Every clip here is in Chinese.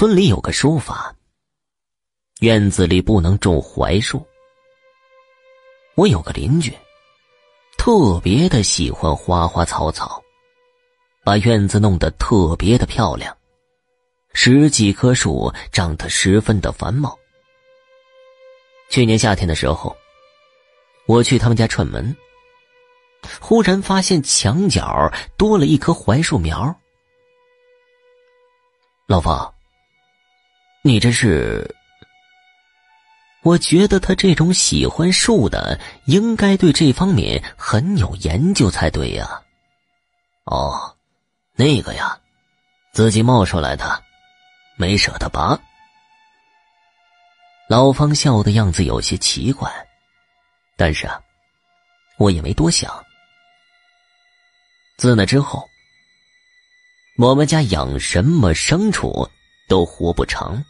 村里有个说法，院子里不能种槐树。我有个邻居，特别的喜欢花花草草，把院子弄得特别的漂亮，十几棵树长得十分的繁茂。去年夏天的时候，我去他们家串门，忽然发现墙角多了一棵槐树苗。老方，你这是？我觉得他这种喜欢树的，应该对这方面很有研究才对呀。哦，那个呀，自己冒出来的，没舍得拔。老方笑的样子有些奇怪，但是啊，我也没多想。自那之后，我们家养什么牲畜都活不长。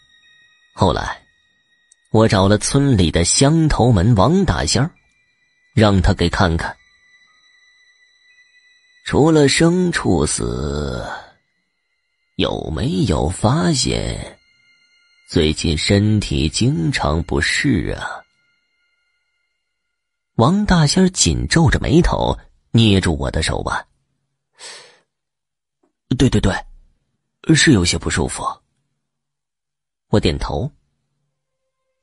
后来。我找了村里的乡头门王大仙儿，让他给看看。除了牲畜死，有没有发现最近身体经常不适啊？王大仙儿紧皱着眉头，捏住我的手腕。对对对，是有些不舒服。我点头。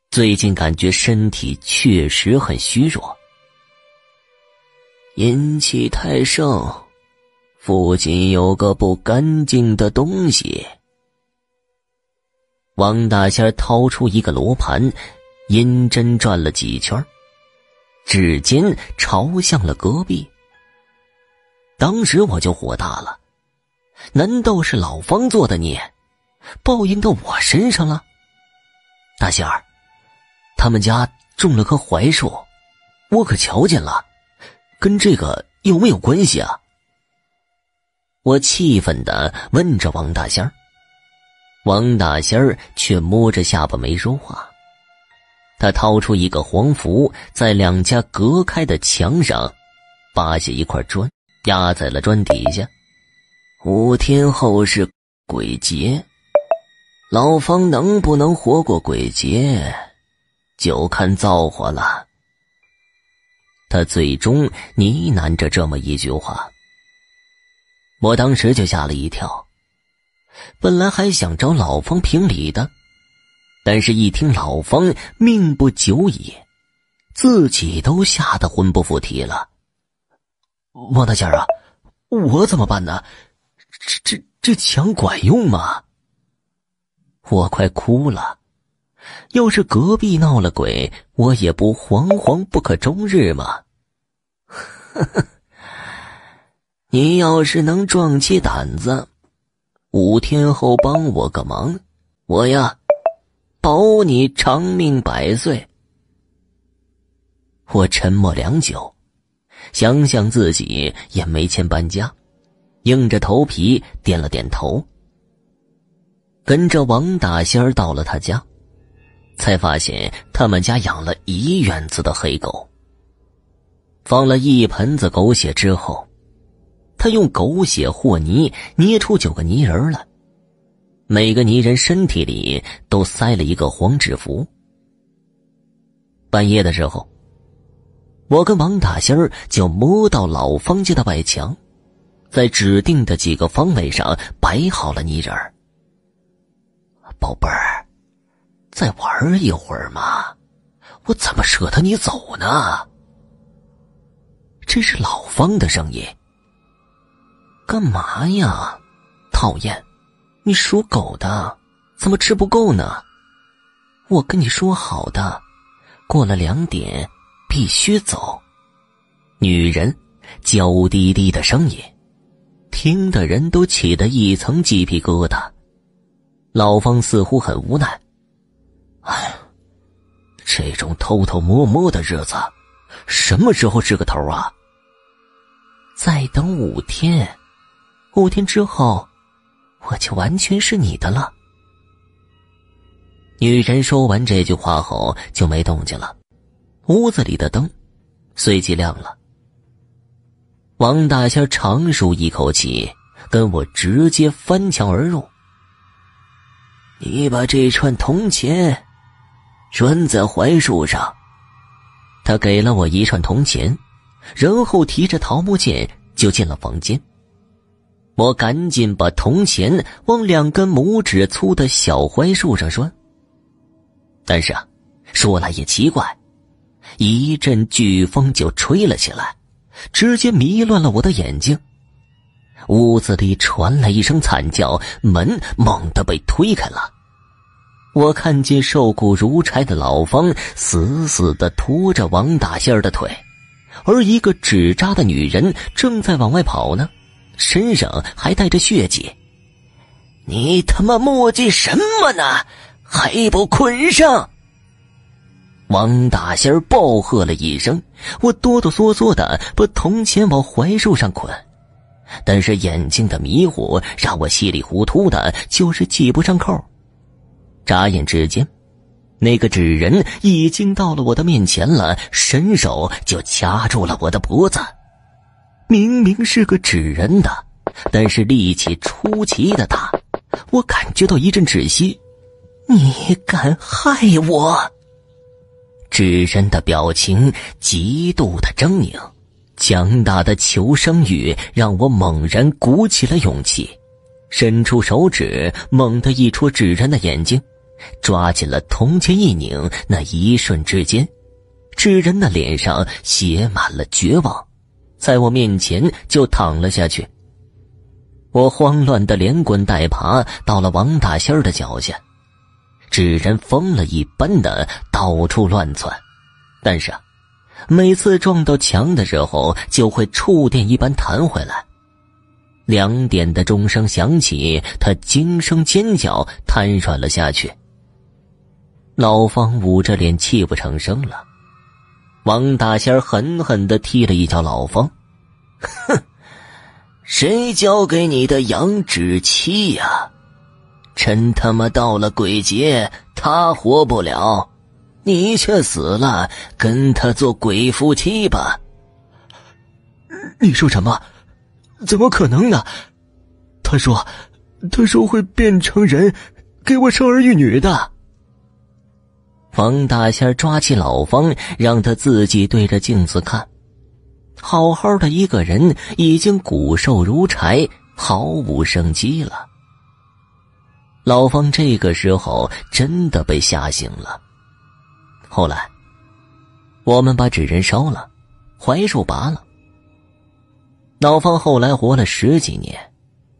最近感觉身体确实很虚弱，阴气太盛，附近有个不干净的东西。王大仙掏出一个罗盘，阴针转了几圈，指尖朝向了隔壁。当时我就火大了，难道是老方做的孽，报应到我身上了？大仙儿。他们家种了棵槐树，我可瞧见了，跟这个有没有关系啊？我气愤的问着王大仙儿，王大仙儿却摸着下巴没说话。他掏出一个黄符，在两家隔开的墙上扒下一块砖，压在了砖底下。五天后是鬼节，老方能不能活过鬼节？就看造化了。他最终呢喃着这么一句话，我当时就吓了一跳。本来还想找老方评理的，但是一听老方命不久矣，自己都吓得魂不附体了。王大仙啊，我怎么办呢？这这这墙管用吗？我快哭了。要是隔壁闹了鬼，我也不惶惶不可终日吗？呵呵，你要是能壮起胆子，五天后帮我个忙，我呀，保你长命百岁。我沉默良久，想想自己也没钱搬家，硬着头皮点了点头，跟着王大仙儿到了他家。才发现他们家养了一院子的黑狗。放了一盆子狗血之后，他用狗血和泥捏出九个泥人来，每个泥人身体里都塞了一个黄纸符。半夜的时候，我跟王大仙儿就摸到老方家的外墙，在指定的几个方位上摆好了泥人儿。宝贝儿。再玩一会儿嘛，我怎么舍得你走呢？这是老方的声音。干嘛呀？讨厌！你属狗的，怎么吃不够呢？我跟你说好的，过了两点必须走。女人娇滴滴的声音，听的人都起的一层鸡皮疙瘩。老方似乎很无奈。哎，这种偷偷摸摸的日子，什么时候是个头啊？再等五天，五天之后，我就完全是你的了。女人说完这句话后就没动静了，屋子里的灯随即亮了。王大仙长舒一口气，跟我直接翻墙而入。你把这串铜钱拴在槐树上。”他给了我一串铜钱，然后提着桃木剑就进了房间。我赶紧把铜钱往两根拇指粗的小槐树上拴。但是啊，说来也奇怪，一阵飓风就吹了起来，直接迷乱了我的眼睛。屋子里传来一声惨叫，门猛地被推开了。我看见瘦骨如柴的老方死死的拖着王大仙儿的腿，而一个纸扎的女人正在往外跑呢。身上还带着血迹，你他妈墨迹什么呢？还不捆上！王大仙儿暴喝了一声，我哆哆嗦嗦的把铜钱往槐树上捆，但是眼睛的迷糊让我稀里糊涂的，就是系不上扣。眨眼之间，那个纸人已经到了我的面前了，伸手就掐住了我的脖子。明明是个纸人的，但是力气出奇的大，我感觉到一阵窒息。你敢害我？纸人的表情极度的狰狞，强大的求生欲让我猛然鼓起了勇气，伸出手指，猛地一戳纸人的眼睛，抓紧了铜钱一拧，那一瞬之间，纸人的脸上写满了绝望。在我面前就躺了下去。我慌乱的连滚带爬到了王大仙的脚下，纸人疯了一般的到处乱窜，但是啊，每次撞到墙的时候就会触电一般弹回来。两点的钟声响起，他惊声尖叫，瘫软了下去。老方捂着脸泣不成声了。王大仙狠狠的踢了一脚老方，哼，谁教给你的羊脂妻呀？真他妈到了鬼节，他活不了，你却死了，跟他做鬼夫妻吧？你说什么？怎么可能呢？他说，他说会变成人，给我生儿育女的。王大仙抓起老方，让他自己对着镜子看。好好的一个人，已经骨瘦如柴，毫无生机了。老方这个时候真的被吓醒了。后来，我们把纸人烧了，槐树拔了。老方后来活了十几年，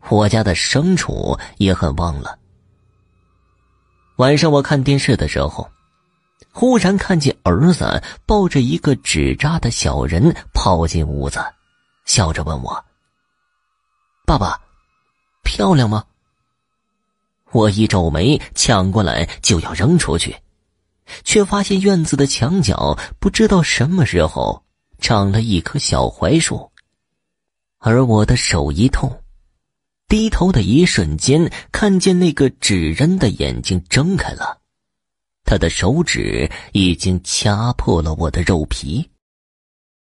我家的牲畜也很旺了。晚上我看电视的时候。忽然看见儿子抱着一个纸扎的小人跑进屋子，笑着问我：“爸爸，漂亮吗？”我一皱眉，抢过来就要扔出去，却发现院子的墙角不知道什么时候长了一棵小槐树，而我的手一痛，低头的一瞬间，看见那个纸人的眼睛睁开了。他的手指已经掐破了我的肉皮。